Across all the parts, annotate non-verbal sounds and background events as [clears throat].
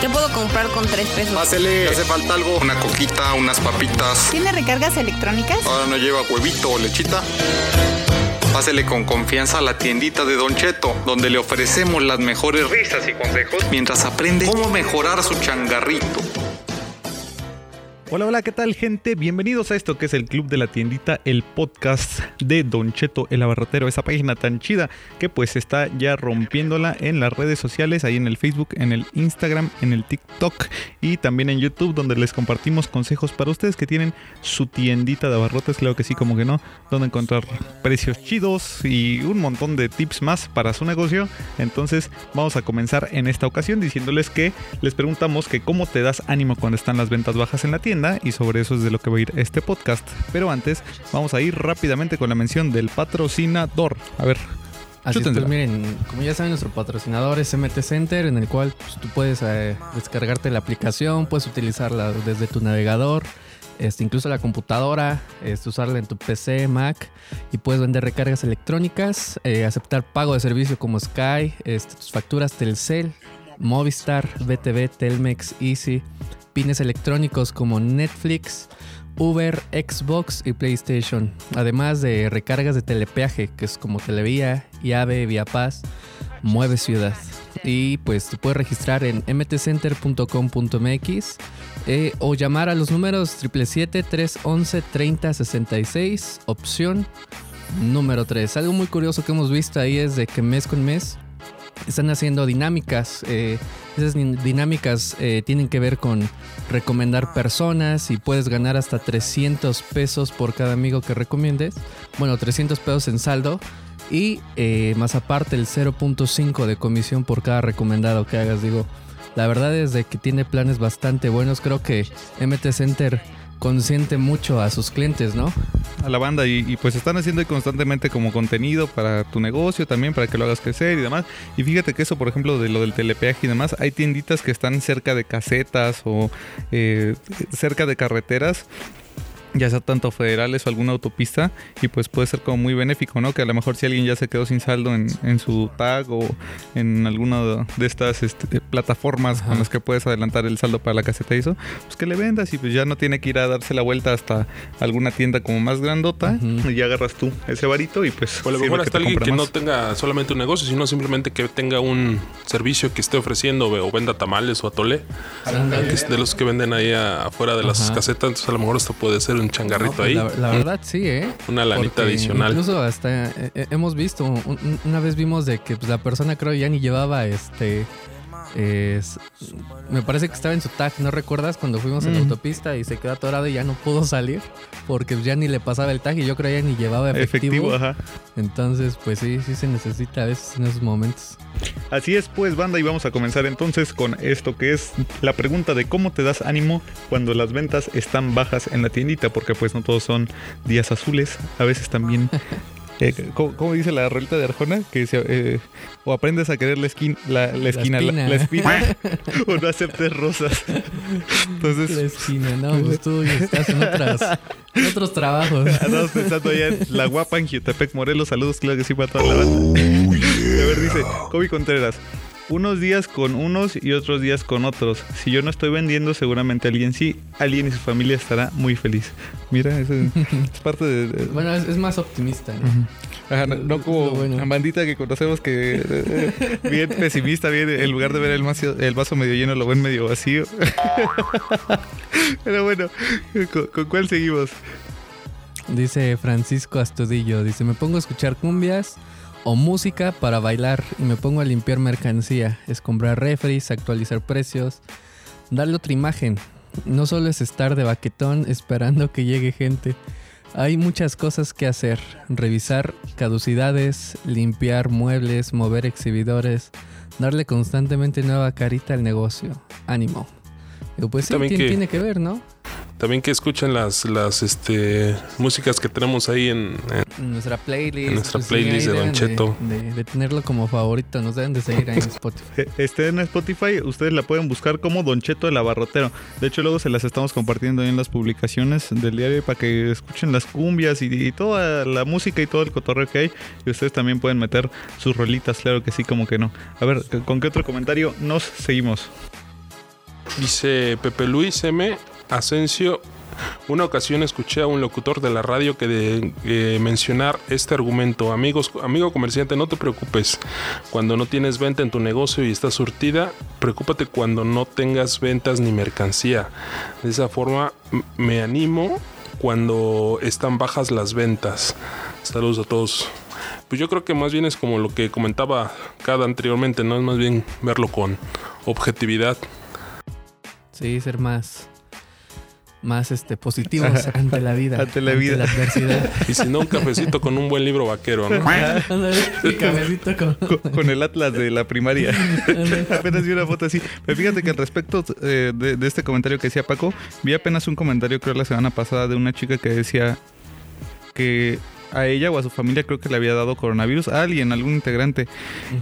¿qué puedo comprar con tres pesos? Pásele, hace falta algo, una coquita, unas papitas. ¿Tiene recargas electrónicas? Ahora no lleva huevito o lechita. Pásele con confianza a la tiendita de Don Cheto, donde le ofrecemos las mejores risas y consejos mientras aprende cómo mejorar su changarrito. Hola, hola, ¿qué tal gente? Bienvenidos a esto que es el Club de la Tiendita, el podcast de Don Cheto el Abarrotero, esa página tan chida que pues está ya rompiéndola en las redes sociales, ahí en el Facebook, en el Instagram, en el TikTok y también en YouTube donde les compartimos consejos para ustedes que tienen su tiendita de abarrotes, claro que sí, como que no, donde encontrar precios chidos y un montón de tips más para su negocio. Entonces vamos a comenzar en esta ocasión diciéndoles que les preguntamos que cómo te das ánimo cuando están las ventas bajas en la tienda y sobre eso es de lo que va a ir este podcast. Pero antes, vamos a ir rápidamente con la mención del patrocinador. A ver. Así es, pues miren, como ya saben, nuestro patrocinador es MT Center, en el cual pues, tú puedes eh, descargarte la aplicación, puedes utilizarla desde tu navegador, este, incluso la computadora, este, usarla en tu PC, Mac, y puedes vender recargas electrónicas, eh, aceptar pago de servicio como Sky, este, tus facturas Telcel, Movistar, BTV, Telmex, Easy, pines electrónicos como Netflix, Uber, Xbox y PlayStation, además de recargas de telepeaje, que es como Televía, Yave, Vía Paz, Mueve Ciudad. Y pues te puedes registrar en mtcenter.com.mx eh, o llamar a los números 777-311-3066, opción número 3. Algo muy curioso que hemos visto ahí es de que mes con mes están haciendo dinámicas. eh, esas din- dinámicas eh, tienen que ver con recomendar personas y puedes ganar hasta 300 pesos por cada amigo que recomiendes. Bueno, 300 pesos en saldo. Y eh, más aparte el 0.5 de comisión por cada recomendado que hagas. Digo, la verdad es de que tiene planes bastante buenos. Creo que MT Center consiente mucho a sus clientes, ¿no? a la banda y, pues están haciendo constantemente como contenido para tu negocio también, para que lo hagas crecer y demás. Y fíjate que eso, por ejemplo, de lo del telepeaje y demás, hay tienditas que están cerca de casetas o eh, cerca de carreteras ya sea tanto federales o alguna autopista y pues puede ser como muy benéfico, ¿no? Que a lo mejor si alguien ya se quedó sin saldo en, en su tag o en alguna de estas este, plataformas Ajá. con las que puedes adelantar el saldo para la caseta y eso, pues que le vendas y pues ya no tiene que ir a darse la vuelta hasta alguna tienda como más grandota y ya agarras tú ese varito y pues O a lo mejor hasta alguien que no tenga solamente un negocio, sino simplemente que tenga un servicio que esté ofreciendo o venda tamales o atole, que es de los que venden ahí a- afuera de las Ajá. casetas. Entonces a lo mejor esto puede ser un No, changarrito pues, ahí. La, la verdad sí, ¿eh? Una lanita Porque adicional. Incluso hasta eh, eh, hemos visto, un- un- una vez vimos de que pues, la persona creo ya ni llevaba este... es- me parece que estaba en su tag, ¿no recuerdas? Cuando fuimos en la Mm. autopista y se quedó atorado y ya no pudo salir porque ya ni le pasaba el tag y yo creo ya ni llevaba efectivo. efectivo, ajá. Entonces, pues sí, sí se necesita a veces en esos momentos. Así es, pues, banda, y vamos a comenzar entonces con esto que es la pregunta de cómo te das ánimo cuando las ventas están bajas en la tiendita, porque pues no todos son días azules, a veces también. [laughs] eh, ¿cómo, cómo dice la rolita de Arjona? Que dice, eh, o aprendes a querer la, esquina, la, la esquina, la, la espina, [laughs] [laughs] o no aceptes rosas. La Entonces, esquina, no, pues tú ya estás en, otras, en otros trabajos. [laughs] andamos pensando allá en la guapa en Jutepec, Morelos. Saludos, claro que sí, para toda la banda. A ver, dice Kobe Contreras. Unos días con unos y otros días con otros. Si yo no estoy vendiendo, seguramente alguien sí. Alguien y su familia estará muy feliz. Mira, eso es, [laughs] es parte de... Bueno, es, es más optimista, ¿no? Ajá, no, no como bueno. la bandita que conocemos que eh, [laughs] bien pesimista, bien en lugar de ver el, macio- el vaso medio lleno, lo ven medio vacío. [laughs] Pero bueno, ¿con, con cuál seguimos? Dice Francisco Astudillo, dice, me pongo a escuchar cumbias o música para bailar y me pongo a limpiar mercancía, es comprar refries, actualizar precios, darle otra imagen. No solo es estar de baquetón [laughs] esperando que llegue gente. Hay muchas cosas que hacer. Revisar caducidades, limpiar muebles, mover exhibidores, darle constantemente nueva carita al negocio. Ánimo. Digo, pues sí, También tiene, que- tiene que ver, ¿no? También que escuchen las, las este, músicas que tenemos ahí en, en- En nuestra playlist. En nuestra pues playlist de Don Cheto. De, de tenerlo como favorito. Nos deben de seguir ahí en Spotify. [laughs] Eh, Esté en Spotify, ustedes la pueden buscar como Don Cheto el Abarrotero. De hecho, luego se las estamos compartiendo ahí en las publicaciones del diario para que escuchen las cumbias y, y toda la música y todo el cotorreo que hay. Y ustedes también pueden meter sus rolitas, claro que sí, como que no. A ver, ¿con qué otro comentario nos seguimos? Dice Pepe Luis M. Asensio. Una ocasión escuché a un locutor de la radio que de, eh, mencionar este argumento. Amigos, amigo comerciante, no te preocupes. Cuando no tienes venta en tu negocio y estás surtida, preocúpate cuando no tengas ventas ni mercancía. De esa forma me animo cuando están bajas las ventas. Saludos a todos. Pues yo creo que más bien es como lo que comentaba cada anteriormente, ¿no? Es más bien verlo con objetividad. Sí, ser más. Más este, positivos [laughs] ante la vida. Ante la vida. la adversidad. [laughs] Y si no, un cafecito con un buen libro vaquero, ¿no? [laughs] Con- Con, con el Atlas de la primaria. apenas vi una foto así. Pero fíjate que al respecto eh, de, de este comentario que decía Paco, vi apenas un comentario, creo, la semana pasada de una chica que decía que a ella o a su familia creo que le había dado coronavirus, a alguien, algún integrante,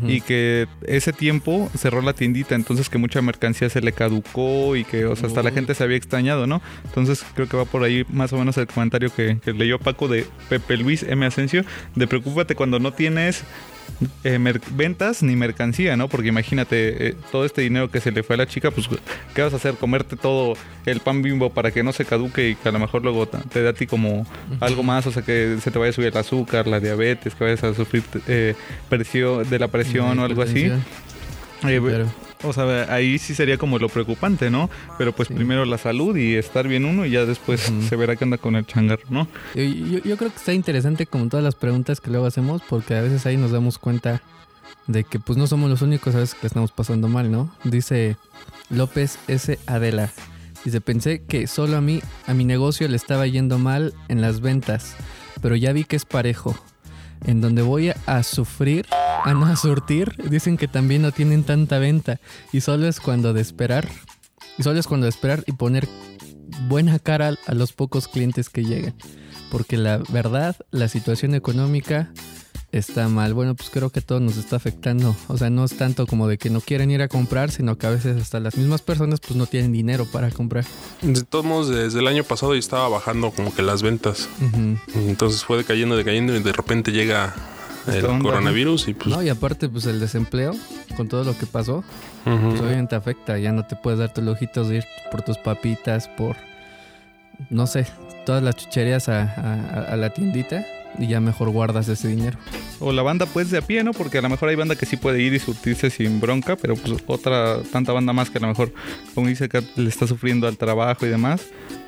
y que ese tiempo cerró la tiendita, entonces que mucha mercancía se le caducó y que, o sea, hasta la gente se había extrañado, ¿no? Entonces creo que va por ahí más o menos el comentario que, que leyó Paco de Pepe Luis M. Asensio, de preocúpate cuando no tienes eh, mer- ventas ni mercancía, ¿no? Porque imagínate, eh, todo este dinero que se le fue a la chica, pues, ¿qué vas a hacer? Comerte todo el pan bimbo para que no se caduque y que a lo mejor luego te da a ti como algo más, o sea, que se te vaya a subir el azúcar, la diabetes, que vayas a sufrir eh, presión, de la presión o algo así. O sea, ahí sí sería como lo preocupante, ¿no? Pero pues Sí. primero la salud y estar bien uno y ya después se verá qué anda con el changarro, ¿no? Yo, yo- yo creo que está interesante como todas las preguntas que luego hacemos porque a veces ahí nos damos cuenta de que pues no somos los únicos a veces que estamos pasando mal, ¿no? Dice López S. Adela. Dice, pensé que solo a mí, a mi negocio le estaba yendo mal en las ventas, pero ya vi que es parejo. En donde voy a sufrir, [laughs] a no a surtir, dicen que también no tienen tanta venta y solo es cuando de esperar, y solo es cuando de esperar y poner buena cara a los pocos clientes que llegan. Porque la verdad, la situación económica está mal. Bueno, pues creo que todo nos está afectando. O sea, no es tanto como de que no quieren ir a comprar, sino que a veces hasta las mismas personas pues no tienen dinero para comprar. De todos modos, desde el año pasado ya estaba bajando como que las ventas. Ujú. Entonces fue decayendo, decayendo y de repente llega el onda, coronavirus y pues... No, y aparte pues el desempleo, con todo lo que pasó, pues obviamente afecta. Ya no te puedes dar tus lujitos de ir por tus papitas, por, no sé, todas las chucherías a, a- a la tiendita y ya mejor guardas ese dinero. O la banda pues de a pie, ¿no? Porque a lo mejor hay banda que sí puede ir y surtirse sin bronca, pero pues otra tanta banda más que a lo mejor, como dice que le está sufriendo al trabajo y demás,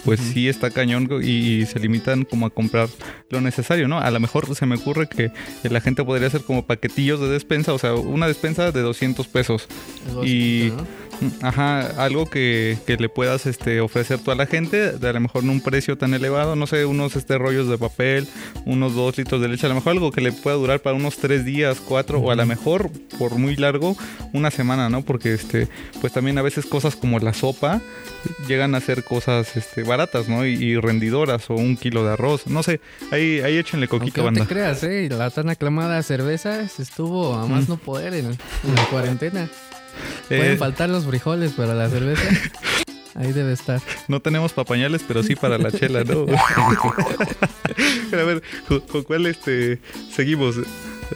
pues sí está cañón y, y se limitan como a comprar lo necesario, ¿no? A lo mejor se me ocurre que la gente podría hacer como paquetillos de despensa, o sea, una despensa de 200 pesos. Algo Y- chiquito, ¿no? Ajá, algo que, que le puedas este, ofrecer tú a la gente, de a lo mejor no un precio tan elevado, no sé, unos este, rollos de papel, unos dos litros de leche, a lo mejor algo que le pueda durar para unos tres días, cuatro, o a lo mejor, por muy largo, una semana, ¿no? Porque este, pues también a veces cosas como la sopa llegan a ser cosas este, baratas, ¿no? Y, y rendidoras, o un kilo de arroz, no sé, ahí, ahí échenle coquito, no banda. te creas, ¿eh? La tan aclamada cerveza estuvo a más Mm. no poder en, en la cuarentena. Eh, Pueden faltar los frijoles para la cerveza. [laughs] Ahí debe estar. No tenemos papañales, pero sí para la chela, ¿no? [laughs] [laughs] A ver, ¿con, con cuál este seguimos?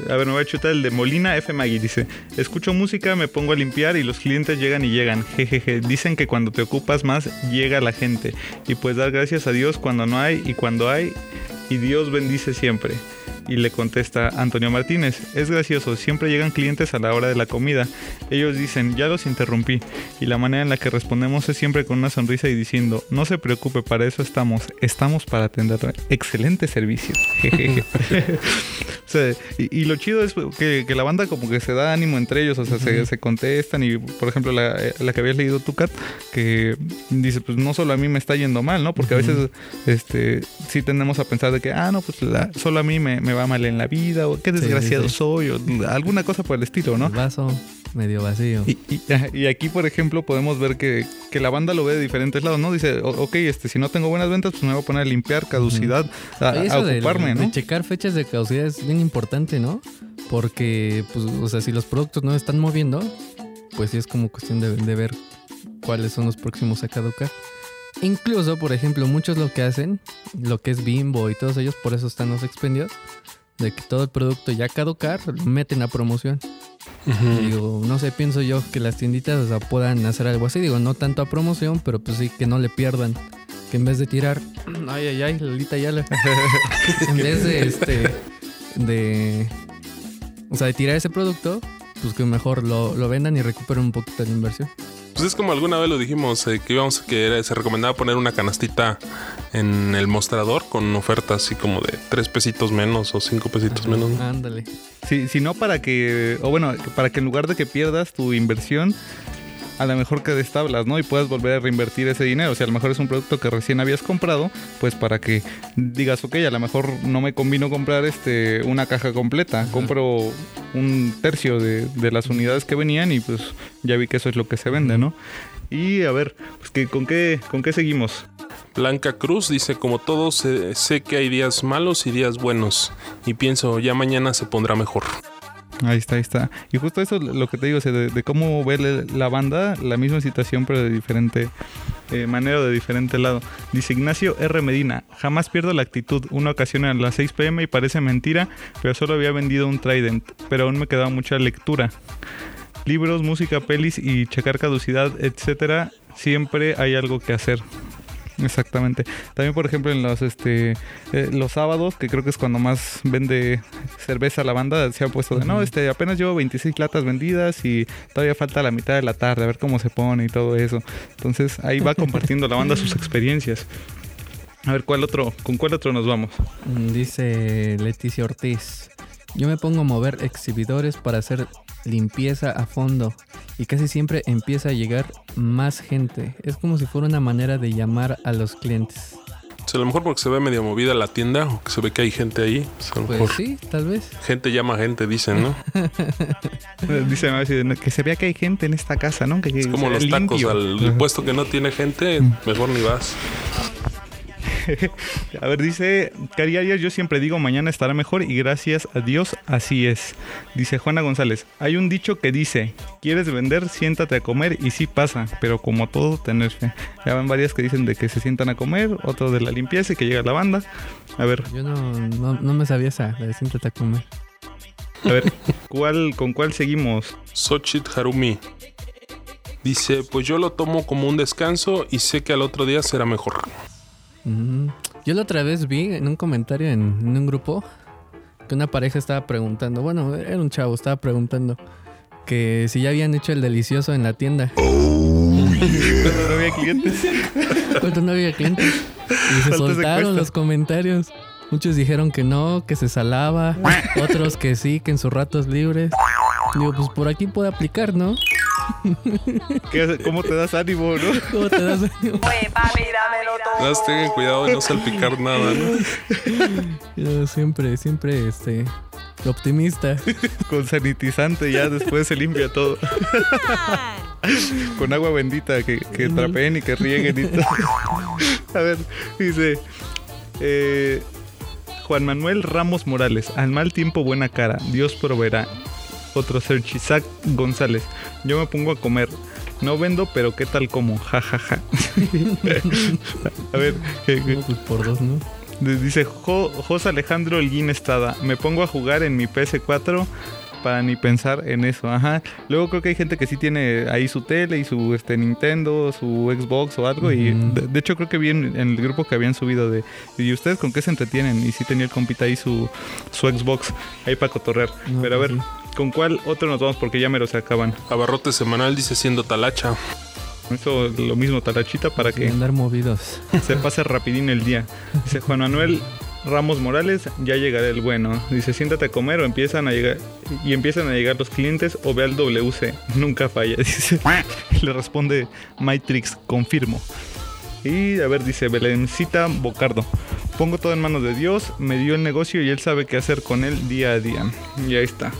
A ver, me voy a chutar el de Molina F. Magui. Dice: Escucho música, me pongo a limpiar y los clientes llegan y llegan. Jejeje. Dicen que cuando te ocupas más, llega la gente. Y pues dar gracias a Dios cuando no hay y cuando hay. Y Dios bendice siempre. Y le contesta Antonio Martínez, es gracioso, siempre llegan clientes a la hora de la comida. Ellos dicen, ya los interrumpí. Y la manera en la que respondemos es siempre con una sonrisa y diciendo, no se preocupe, para eso estamos. Estamos para atender. Excelente servicio. [laughs] O sea, y, y lo chido es que, que la banda como que se da ánimo entre ellos, o sea, se, se contestan y, por ejemplo, la, eh, la que habías leído tú, Kat, que dice, pues no solo a mí me está yendo mal, ¿no? Porque a veces, este, sí tendemos a pensar de que, ah, no, pues la- solo a mí me, me va mal en la vida, o qué sí, desgraciado sí. soy, o alguna cosa por el estilo, ¿no? El vaso medio vacío. Y, y- aquí, por ejemplo, podemos ver que, que la banda lo ve de diferentes lados, ¿no? Dice, "O- ok, este, si no tengo buenas ventas, pues me voy a poner a limpiar, caducidad, a, de- ocuparme, de, ¿no? checar fechas de caducidad es bien importante, ¿no? Porque, pues, o sea, si los productos no están moviendo, pues sí es como cuestión de, de ver cuáles son los próximos a caducar. Incluso, por ejemplo, muchos lo que hacen, lo que es Bimbo y todos ellos, por eso están los expendios, de que todo el producto ya caducar, lo meten a promoción. Digo, no sé, pienso yo que las tienditas o sea, puedan hacer algo así. Digo, no tanto a promoción, pero pues sí, que no le pierdan. Que en vez de tirar, [clears throat] ay, ay, ay, Lolita ya le... [laughs] en vez de este, de, o sea, de tirar ese producto, pues que mejor lo, lo vendan y recuperen un poquito de la inversión. Pues es como alguna vez lo dijimos, eh, que íbamos, que era- se recomendaba poner una canastita en el mostrador con ofertas así como de tres pesitos menos o cinco pesitos menos. ¿no? Ándale. Si, si no, para que, o bueno, para que en lugar de que pierdas tu inversión, a lo mejor quedes tablas, ¿no? Y puedas volver a reinvertir ese dinero. O sea, a lo mejor es un producto que recién habías comprado, pues para que digas, ok, a lo mejor no me convino comprar este una caja completa. Compro un tercio de, de las unidades que venían y pues ya vi que eso es lo que se vende, ¿no? Y a ver, pues que, ¿con, qué, ¿con qué seguimos? Blanca Cruz dice, como todos, eh, sé que hay días malos y días buenos. Y pienso, ya mañana se pondrá mejor. Ahí está, ahí está. Y justo eso es lo que te digo, o de, cómo ve la- banda, la misma situación, pero de diferente eh, manera, de diferente lado. Dice Ignacio R. Medina, jamás pierdo la actitud. Una ocasión a las 6 pm y parece mentira, pero solo había vendido un Trident, pero aún me quedaba mucha lectura. Libros, música, pelis y checar caducidad, etcétera, siempre hay algo que hacer. Exactamente. También, por ejemplo, en los este eh, los sábados, que creo que es cuando más vende cerveza la banda, se ha puesto de no, este apenas llevo 26 latas vendidas y todavía falta la mitad de la tarde, a ver cómo se pone y todo eso. Entonces, ahí va compartiendo la banda sus [laughs] experiencias. A ver, ¿cuál otro? ¿Con cuál otro nos vamos? Mm, Dice Leticia Ortiz. Yo me pongo a mover exhibidores para hacer limpieza a fondo y casi siempre empieza a llegar más gente. Es como si fuera una manera de llamar a los clientes. O sea, a lo mejor porque se ve medio movida la tienda o que se ve que hay gente ahí. pues, a lo Pues mejor sí, tal vez. gente llama a gente, dicen, ¿no? [laughs] Dice Mavi, no, que se vea que hay gente en esta casa, ¿no? Que, Es como los tacos, limpio. al puesto que no tiene gente, mejor ni vas. [laughs] A ver, dice Cari Arias, yo siempre digo mañana estará mejor y gracias a Dios así es. Dice Juana González, hay un dicho que dice, quieres vender, siéntate a comer y sí pasa, pero como todo, tener fe. Ya van varias que dicen de que se sientan a comer, otro de la limpieza y que llega la banda. A ver, Yo no, no, no me sabía esa, la de siéntate a comer. a ver, ¿cuál, ¿con cuál seguimos? Xochitl Harumi dice: Pues yo lo tomo como un descanso y sé que al otro día será mejor. Mm. Yo la otra vez vi en un comentario en, en un grupo que una pareja estaba preguntando, bueno, era un chavo, estaba preguntando que si ya habían hecho el delicioso en la tienda. Cuando no había clientes. [laughs] Cuando no había clientes. Y se ¿Cuánto se soltaron los comentarios. Muchos dijeron que no, que se salaba. [laughs] Otros que sí, que en sus ratos libres. Digo, pues por aquí puede aplicar, ¿no? [laughs] ¿Cómo te das ánimo, no? ¿Cómo te das ánimo? [laughs] Nada tengan cuidado de no salpicar nada, ¿no? [laughs] Yo siempre, siempre, este, optimista. Con sanitizante ya después se limpia todo. Con agua bendita que, que trapeen y que rieguen y todo. A ver, dice eh, Juan Manuel Ramos Morales, al mal tiempo buena cara, Dios proveerá. Otro Serge Isaac González, yo me pongo a comer. No vendo, pero ¿qué tal como? Ja, ja, ja. [laughs] a ver, No, pues por dos, ¿no? Dice Jo- José Alejandro Elguín Estrada. Me pongo a jugar en mi PS4 para ni pensar en eso. Ajá. Luego creo que hay gente que sí tiene ahí su tele y su este Nintendo, su Xbox o algo. Y de, de hecho creo que vi en, en el grupo que habían subido de ¿y ustedes con qué se entretienen? Y sí tenía el compita ahí su, su Xbox ahí para cotorrear. No, Pero a pues ver, ¿con cuál otro nos vamos? Porque ya me se acaban. Abarrote semanal dice siendo talacha. Eso lo mismo, Talachita, para Sin que andar movidos. se pase rapidín el día. Dice Juan Manuel Ramos Morales, ya llegará el bueno. Dice, siéntate a comer o empiezan a llegar y empiezan a llegar los clientes o ve al WC. Nunca falla. [laughs] Dice, le responde Matrix, confirmo. Y a ver, dice Belencita Bocardo. Pongo todo en manos de Dios, me dio el negocio y él sabe qué hacer con él día a día. Y ahí está.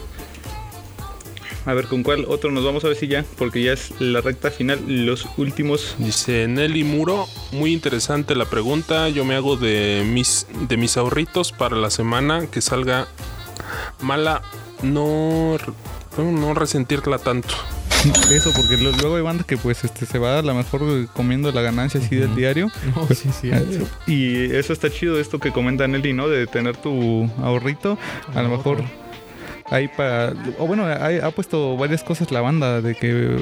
A ver, ¿con cuál otro nos vamos a ver si ya? Porque ya es la recta final, los últimos Dice Nelly Muro, muy interesante la pregunta. Yo me hago de mis, de mis ahorritos para la semana que salga mala, no, no, no resentirla tanto. [laughs] Eso, porque lo- luego hay banda que pues este se va a lo mejor comiendo la ganancia así del diario. [laughs] No, sí, sí. Y eso está chido, esto que comenta Nelly, ¿no? De tener tu ahorrito. A lo mejor ahí para... O bueno, hay- ha puesto varias cosas la banda de que...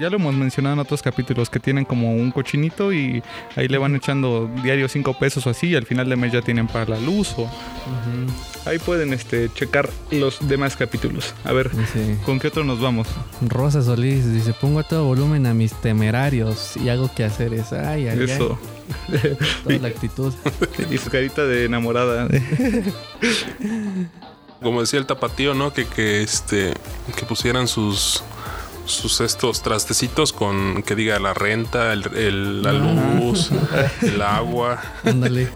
Ya lo hemos mencionado en otros capítulos, que tienen como un cochinito y ahí le van echando diario 5 pesos o así y al final de mes ya tienen para la luz o... Ahí pueden este, checar los demás capítulos. A ver, ¿con qué otro nos vamos? Rosa Solís dice, pongo a todo volumen a mis temerarios y hago que hacer es, ay, ay, Eso. ay, toda la actitud. [laughs] Y su carita de enamorada. [laughs] Como decía el tapatío, ¿no? Que, que este que pusieran sus sus estos trastecitos con que diga la renta, el, el- la luz, [laughs] el agua. Ándale.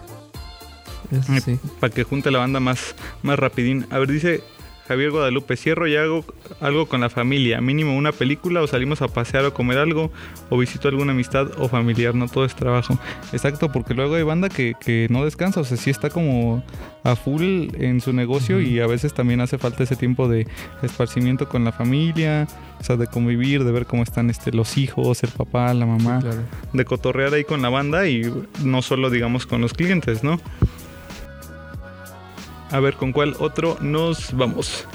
Eso sí. Para que junte la banda más, más rapidín. A ver, dice Javier Guadalupe, cierro y hago algo con la familia. Mínimo una película o salimos a pasear o comer algo o visito alguna amistad o familiar. No todo es trabajo. Exacto, porque luego hay banda que, que no descansa. O sea, sí está como a full en su negocio y a veces también hace falta ese tiempo de esparcimiento con la familia. O sea, de convivir, de ver cómo están este, los hijos, el papá, la mamá. Claro. de cotorrear ahí con la banda y no solo digamos con los clientes, ¿no? A ver, ¿con cuál otro nos vamos?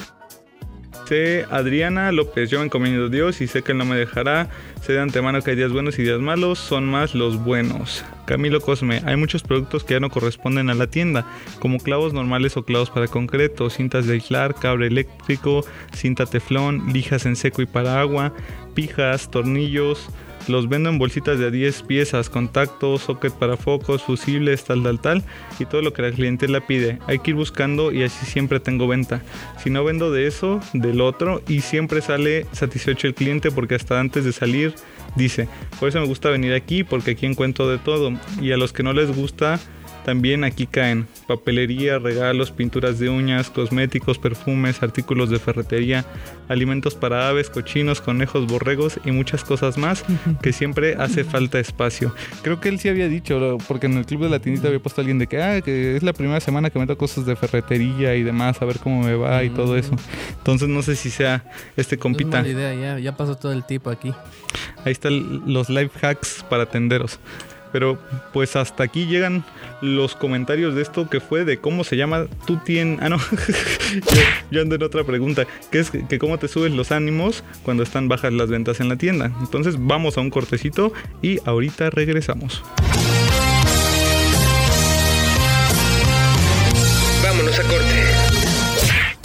Sé Adriana López, yo me encomiendo a Dios y sé que Él no me dejará. Sé de antemano que hay días buenos y días malos, son más los buenos. Camilo Cosme, hay muchos productos que ya no corresponden a la tienda, como clavos normales o clavos para concreto, cintas de aislar, cable eléctrico, cinta teflón, lijas en seco y para agua, pijas, tornillos, los vendo en bolsitas de a 10 piezas, contactos, socket para focos, fusibles, tal, tal, tal, y todo lo que la clientela pide. Hay que ir buscando y así siempre tengo venta. Si no vendo de eso, del otro, y siempre sale satisfecho el cliente porque hasta antes de salir dice, por eso me gusta venir aquí porque aquí encuentro de todo. Y a los que no les gusta, también aquí caen papelería, regalos, pinturas de uñas, cosméticos, perfumes, artículos de ferretería, alimentos para aves, cochinos, conejos, borregos y muchas cosas más que siempre hace falta espacio. Creo que él sí había dicho, porque en el club de la tiendita había puesto a alguien de que, ah, que es la primera semana que meto cosas de ferretería y demás, a ver cómo me va y todo eso. Entonces no sé si sea este es compita. idea, ya, ya pasó todo el tipo aquí. Ahí están los life hacks para tenderos. Pero pues hasta aquí llegan los comentarios de esto que fue de cómo se llama tu tienda. Ah, no. [laughs] yo, ando en otra pregunta. Que es que cómo te subes los ánimos cuando están bajas las ventas en la tienda. Entonces vamos a un cortecito y ahorita regresamos. Vámonos a corte.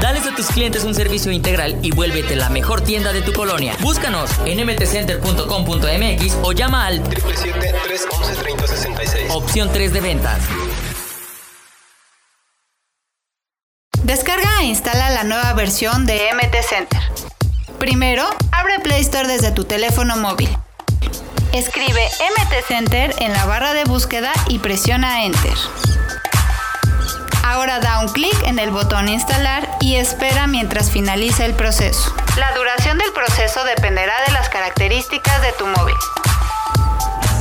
Dales a tus clientes un servicio integral y vuélvete la mejor tienda de tu colonia. Búscanos en mtcenter.com.mx o llama al 777-311-3066. opción 3 de ventas. Descarga e instala la nueva versión de MT Center. Primero, abre Play Store desde tu teléfono móvil. Escribe MT Center en la barra de búsqueda y presiona Enter. Ahora da un clic en el botón Instalar y espera mientras finaliza el proceso. La duración del proceso dependerá de las características de tu móvil.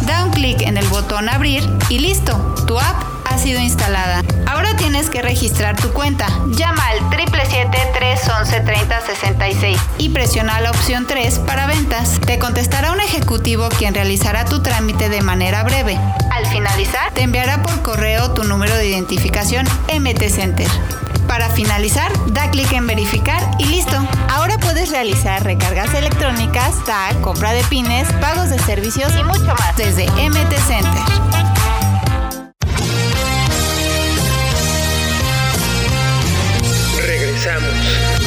Da un clic en el botón Abrir y listo, tu app ha sido instalada. Ahora tienes que registrar tu cuenta. Llama al 777-311-3066 y presiona la opción 3 para ventas. Te contestará un ejecutivo quien realizará tu trámite de manera breve. Al finalizar, te enviará por correo tu número de identificación MT Center. Para finalizar, da clic en verificar y listo. Ahora puedes realizar recargas electrónicas, tag, compra de pines, pagos de servicios y mucho más desde MT Center. Regresamos.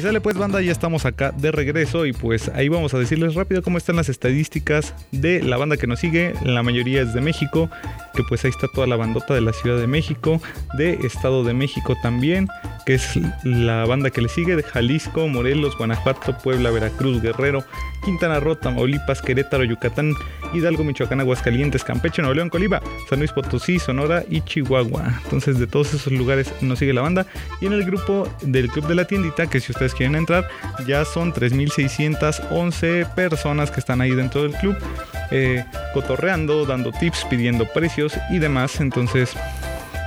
Y sale pues banda, ya estamos acá de regreso y pues ahí vamos a decirles rápido cómo están las estadísticas de la banda que nos sigue. La mayoría es de México, que pues ahí está toda la bandota de la Ciudad de México, de Estado de México también, que es la banda que le sigue, de Jalisco, Morelos, Guanajuato, Puebla, Veracruz, Guerrero, Quintana Roo, Tamaulipas, Querétaro, Yucatán, Hidalgo, Michoacán, Aguascalientes, Campeche, Nuevo León, Colima, San Luis Potosí, Sonora y Chihuahua. Entonces de todos esos lugares nos sigue la banda. Y en el grupo del Club de la Tiendita, que si ustedes quieren entrar, ya son 3.611 personas que están ahí dentro del club, eh, cotorreando, dando tips, pidiendo precios y demás. Entonces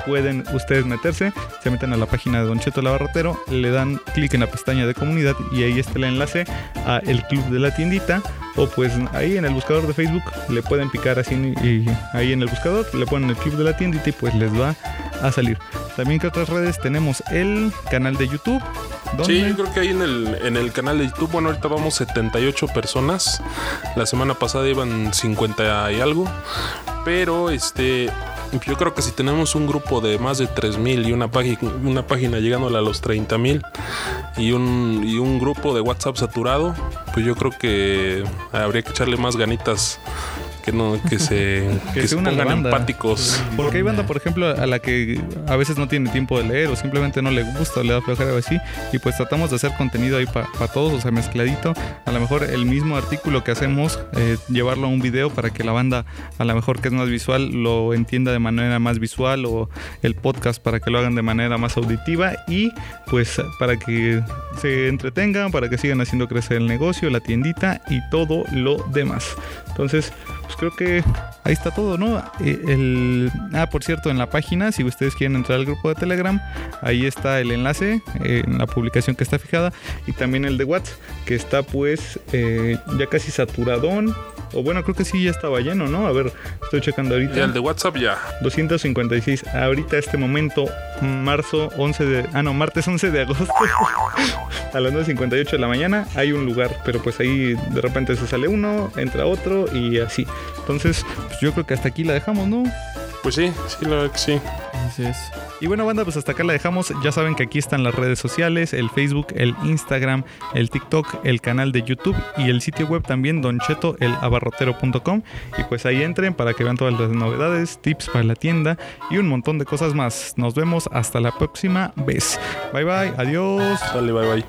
pueden ustedes meterse, se meten a la página de Don Cheto el Abarrotero, le dan clic en la pestaña de comunidad y ahí está el enlace a el club de la tiendita o pues ahí en el buscador de Facebook le pueden picar así y ahí en el buscador le ponen el club de la tiendita y pues les va a salir. También que otras redes tenemos el canal de YouTube. Sí, yo creo que ahí en el, en el canal de YouTube, bueno, ahorita vamos 78 personas. La semana pasada iban 50 y algo. Pero este, yo creo que si tenemos un grupo de más de 3000 y una una página llegándole a los 30000 y un, y un grupo de WhatsApp saturado, pues yo creo que habría que echarle más ganitas que no que se [laughs] que, se, pongan empáticos. Porque hay banda, por ejemplo, a la que a veces no tiene tiempo de leer o simplemente no le gusta o le da flojera o así y pues tratamos de hacer contenido ahí para todos, o sea, mezcladito. A lo mejor el mismo artículo que hacemos eh, llevarlo a un video para que la banda a lo mejor que es más visual lo entienda de manera más visual o el podcast para que lo hagan de manera más auditiva y pues para que se entretengan, para que sigan haciendo crecer el negocio, la tiendita y todo lo demás. Entonces, pues creo que ahí está todo, ¿no? Eh, el, ah, por cierto, en la página, si ustedes quieren entrar al grupo de Telegram, ahí está el enlace eh, en la publicación que está fijada y también el de WhatsApp, que está pues eh, ya casi saturadón. O bueno, creo que sí ya estaba lleno, ¿no? A ver, estoy checando ahorita. Y el de WhatsApp ya. 256. Ahorita, este momento, marzo 11 de. Ah, no, martes 11 de agosto. [laughs] a las 9.58 de la mañana hay un lugar, pero pues ahí de repente se sale uno, entra otro y así. Entonces, pues yo creo que hasta aquí la dejamos, ¿no? Pues sí, sí, la verdad que sí. Así es. Y bueno, banda, pues hasta acá la dejamos. Ya saben que aquí están las redes sociales, el Facebook, el Instagram, el TikTok, el canal de YouTube y el sitio web también, doncheto.elabarrotero.com. Y pues ahí entren para que vean todas las novedades, tips para la tienda y un montón de cosas más. Nos vemos hasta la próxima vez. Bye bye, adiós. Dale, bye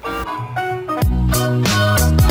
bye.